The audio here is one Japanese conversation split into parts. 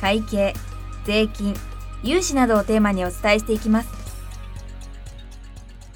会計税金融資などをテーマにお伝えしていきます。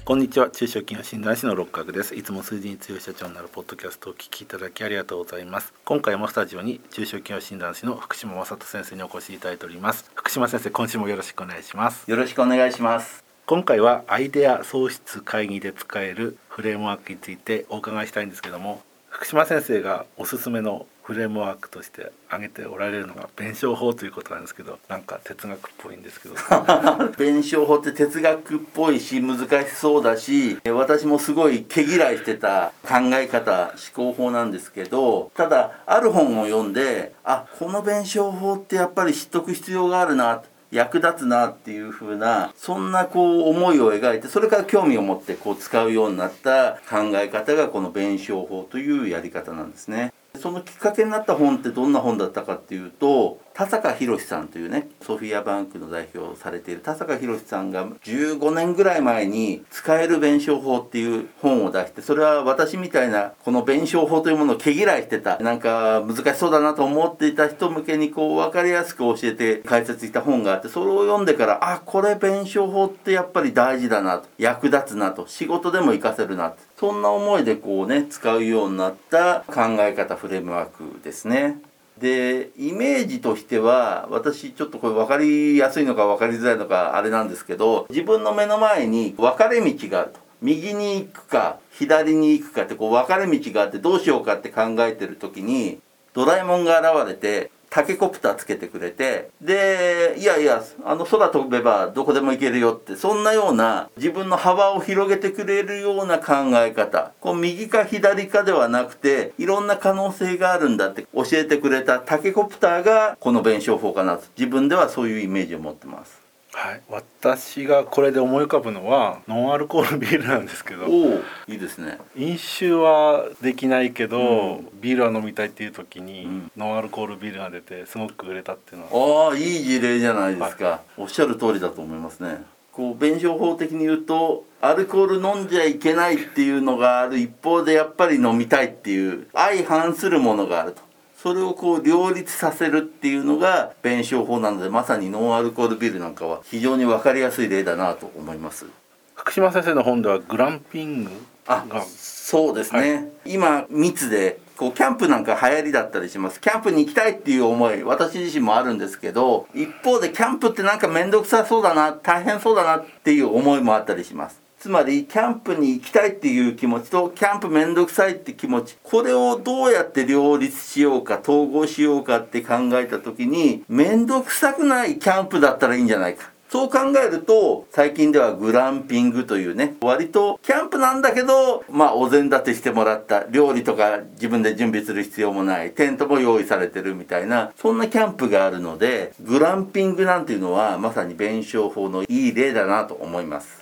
こんにちは。中小企業診断士の六角です。いつも数字に強い社長になるポッドキャストをお聞きいただきありがとうございます。今回もスタジオに中小企業診断士の福島正人先生にお越しいただいております。福島先生今週もよろしくお願いします。よろしくお願いします。今回はアイデア創出会議で使えるフレームワークについてお伺いしたいんですけども福島先生がおすすめのフレームワークとして挙げておられるのが弁証法ということなんですけどなんか哲学っぽいんですけど 弁証法って哲学っぽいし難しそうだし私もすごい毛嫌いしてた考え方思考法なんですけどただある本を読んであこの弁証法ってやっぱり知っとく必要があるな役立つなっていう風なそんなこう思いを描いてそれから興味を持ってこう使うようになった考え方がこの弁証法というやり方なんですね。そのきっかけになった本ってどんな本だったかっていうと田坂宏さんというねソフィアバンクの代表をされている田坂宏さんが15年ぐらい前に「使える弁証法」っていう本を出してそれは私みたいなこの弁証法というものを毛嫌いしてたなんか難しそうだなと思っていた人向けにこう分かりやすく教えて解説した本があってそれを読んでからあこれ弁証法ってやっぱり大事だなと役立つなと仕事でも活かせるなとそんな思いでこうね使うようになった考え方フレームワークですね。でイメージとしては私ちょっとこれ分かりやすいのか分かりづらいのかあれなんですけど自分の目の前に分かれ道があると右に行くか左に行くかってこう分かれ道があってどうしようかって考えてる時にドラえもんが現れてタケコプターつけてくれてでいやいやあの空飛べばどこでも行けるよってそんなような自分の幅を広げてくれるような考え方こう右か左かではなくていろんな可能性があるんだって教えてくれたタケコプターがこの弁証法かなと自分ではそういうイメージを持ってます。はい、私がこれで思い浮かぶのはノンアルコールビールなんですけど。おいいですね。飲酒はできないけど、うん、ビールは飲みたいっていう時に、うん、ノンアルコールビールが出てすごく売れたっていうのは。ああいい事例じゃないですか、はい、おっしゃる通りだと思いますね。こう弁証法的に言うとアルコール飲んじゃいけないっていうのがある一方でやっぱり飲みたいっていう相反するものがあるとそれをこう両立させるっていうのが弁証法なのでまさにノンアルコールビールなんかは非常に分かりやすい例だなと思います。福島先生の本ではグランピングあそうですね、はい、今密でこうキャンプなんか流行りだったりします。キャンプに行きたいっていう思い私自身もあるんですけど一方でキャンプってなんか面倒くさそうだな大変そうだなっていう思いもあったりしますつまりキャンプに行きたいっていう気持ちとキャンプめんどくさいって気持ち。これをどうやって両立しようか統合しようかって考えた時にめんどくさくないキャンプだったらいいんじゃないか。そう考えると最近ではグランピングというね割とキャンプなんだけどまあお膳立てしてもらった。料理とか自分で準備する必要もない。テントも用意されてるみたいなそんなキャンプがあるのでグランピングなんていうのはまさに弁証法のいい例だなと思います。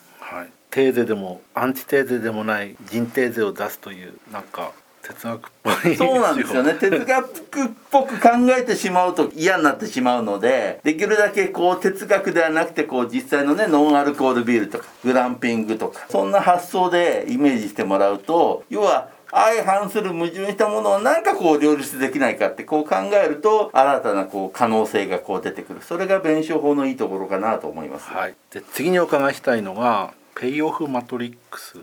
はいテーゼでもアンチテーゼでもない人テーゼを出すというなんか哲学っぽいそうなんですよね。哲学っぽく考えてしまうと嫌になってしまうのでできるだけこう哲学ではなくてこう実際のねノンアルコールビールとかグランピングとかそんな発想でイメージしてもらうと要は相反する矛盾したものを何かこう両立できないかってこう考えると新たなこう可能性がこう出てくる。それが弁証法のいいところかなと思います、はい、で次にお伺いしたいのがペイオフマトリックス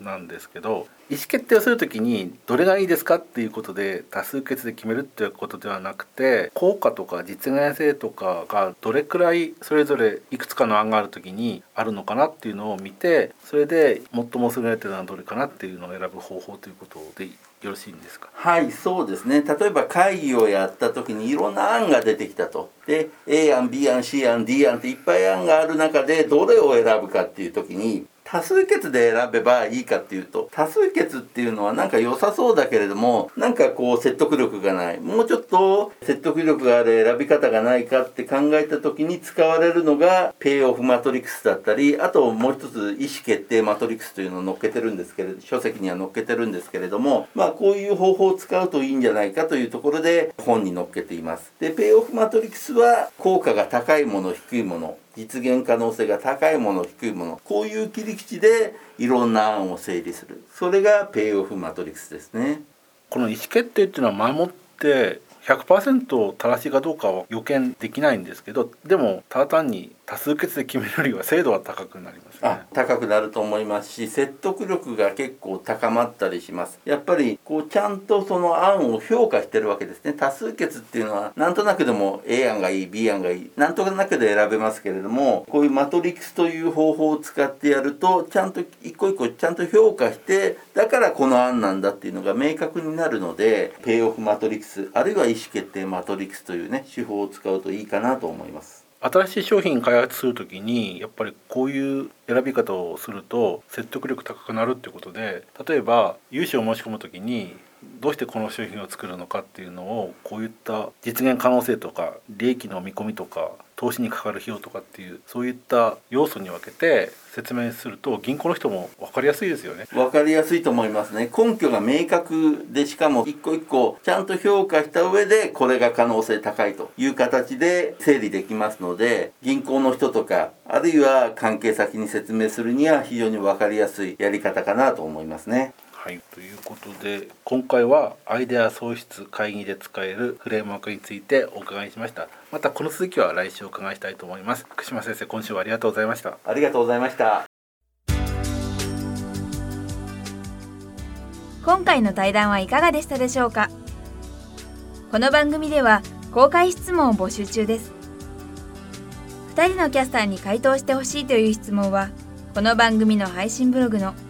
なんですけど、はい、意思決定をするときにどれがいいですかっていうことで多数決で決めるっていうことではなくて効果とか実現性とかがどれくらいそれぞれいくつかの案があるときにあるのかなっていうのを見てそれで最も優れてるのはどれかなっていうのを選ぶ方法ということでよろしいんですか？はいそうですね。例えば会議をやった時にいろんな案が出てきたと。で A 案 B 案 C 案 D 案っていっぱい案がある中でどれを選ぶかっていう時に多数決で選べばいいかっていうと多数決っていうのはなんか良さそうだけれどもなんかこう説得力がない。もうちょっと説得力がある選び方がないかって考えた時に使われるのがペイオフマトリックスだったりあともう一つ意思決定マトリックスというのを載っけてるんですけれど書籍には載っけてるんですけれどもまあこういう方法を使うといいんじゃないかというところで本に載っけています。でペイオフマトリックスは効果が高いもの低いもの。実現可能性が高いもの低いものこういう切り口でいろんな案を整理する。それがペイオフマトリックスですね。この意思決定っていうのは前もって100%正しいかどうかは予見できないんですけどでもただ単に多数決で決めるよりは精度は高くなりますね。高くなると思いますし説得力が結構高まったりします。やっぱりこうちゃんとその案を評価してるわけですね。多数決っていうのはなんとなくでも A 案がいい B 案がいいなんとなくで選べますけれどもこういうマトリックスという方法を使ってやるとちゃんと一個一個ちゃんと評価してだからこの案なんだっていうのが明確になるのでペイオフマトリックスあるいは意思決定マトリックスというね手法を使うといいかなと思います。新しい商品開発する時にやっぱりこういう選び方をすると説得力高くなるっていうことで例えば融資を申し込む時にどうしてこの商品を作るのかっていうのをこういった実現可能性とか利益の見込みとか投資にかかる費用とかっていうそういった要素に分けて説明すると銀行の人も分かりやすいですよね。分かりやすいと思いますね。根拠が明確でしかも一個一個ちゃんと評価した上でこれが可能性高いという形で整理できますので銀行の人とかあるいは関係先に説明するには非常に分かりやすいやり方かなと思いますね。はい、ということで今回はアイデア創出会議で使えるフレームワークについてお伺いしました。またこの続きは来週お伺いしたいと思います。福島先生今週はありがとうございました。ありがとうございました。今回の対談はいかがでしたでしょうか？この番組では公開質問を募集中です。2人のキャスターに回答してほしいという質問はこの番組の配信ブログの「